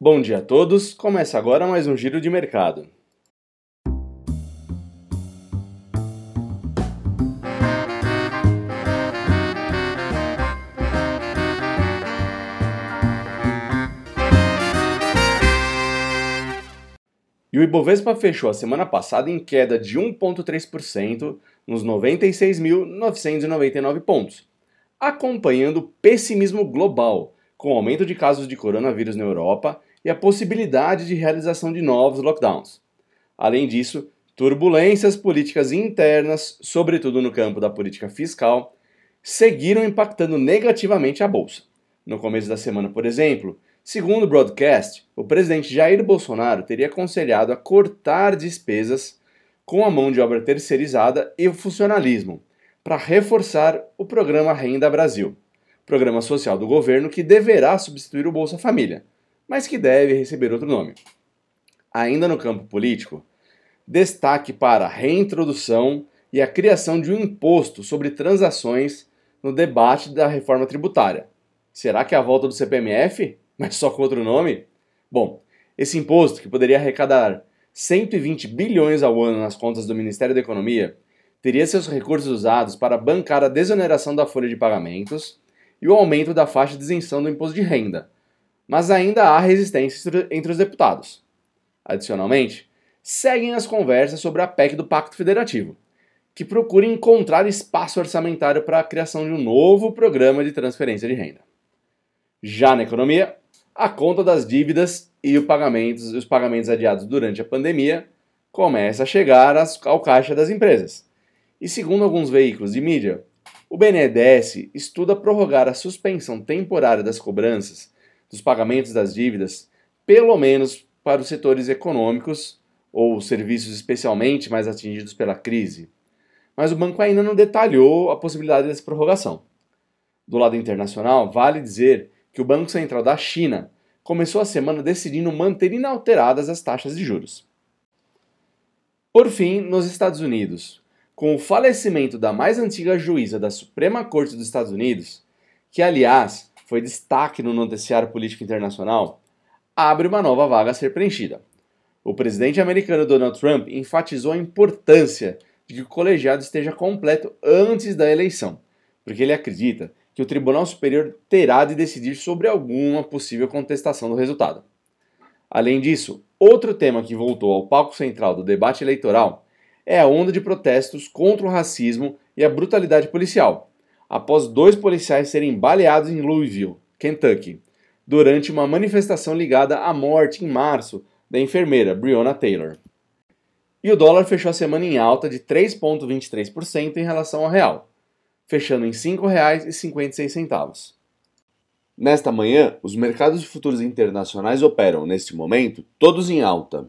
Bom dia a todos, começa agora mais um Giro de Mercado. E o Ibovespa fechou a semana passada em queda de 1,3% nos 96.999 pontos, acompanhando o pessimismo global, com o aumento de casos de coronavírus na Europa e a possibilidade de realização de novos lockdowns. Além disso, turbulências políticas internas, sobretudo no campo da política fiscal, seguiram impactando negativamente a bolsa. No começo da semana, por exemplo, Segundo o broadcast, o presidente Jair Bolsonaro teria aconselhado a cortar despesas com a mão de obra terceirizada e o funcionalismo, para reforçar o programa Renda Brasil, programa social do governo que deverá substituir o Bolsa Família, mas que deve receber outro nome. Ainda no campo político, destaque para a reintrodução e a criação de um imposto sobre transações no debate da reforma tributária. Será que é a volta do CPMF? mas só com outro nome? Bom, esse imposto, que poderia arrecadar 120 bilhões ao ano nas contas do Ministério da Economia, teria seus recursos usados para bancar a desoneração da folha de pagamentos e o aumento da faixa de isenção do imposto de renda. Mas ainda há resistência entre os deputados. Adicionalmente, seguem as conversas sobre a PEC do Pacto Federativo, que procura encontrar espaço orçamentário para a criação de um novo programa de transferência de renda. Já na economia, a conta das dívidas e os pagamentos, os pagamentos adiados durante a pandemia começa a chegar ao caixa das empresas. E segundo alguns veículos de mídia, o BNDES estuda prorrogar a suspensão temporária das cobranças dos pagamentos das dívidas, pelo menos para os setores econômicos ou serviços especialmente mais atingidos pela crise. Mas o banco ainda não detalhou a possibilidade dessa prorrogação. Do lado internacional, vale dizer que o Banco Central da China começou a semana decidindo manter inalteradas as taxas de juros. Por fim, nos Estados Unidos, com o falecimento da mais antiga juíza da Suprema Corte dos Estados Unidos, que aliás foi destaque no noticiário político internacional, abre uma nova vaga a ser preenchida. O presidente americano Donald Trump enfatizou a importância de que o colegiado esteja completo antes da eleição, porque ele acredita que o Tribunal Superior terá de decidir sobre alguma possível contestação do resultado. Além disso, outro tema que voltou ao palco central do debate eleitoral é a onda de protestos contra o racismo e a brutalidade policial, após dois policiais serem baleados em Louisville, Kentucky, durante uma manifestação ligada à morte em março da enfermeira Breonna Taylor. E o dólar fechou a semana em alta de 3,23% em relação ao real, fechando em R$ 5,56. Nesta manhã, os mercados de futuros internacionais operam, neste momento, todos em alta.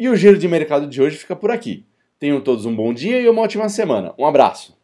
E o giro de mercado de hoje fica por aqui. Tenham todos um bom dia e uma ótima semana. Um abraço!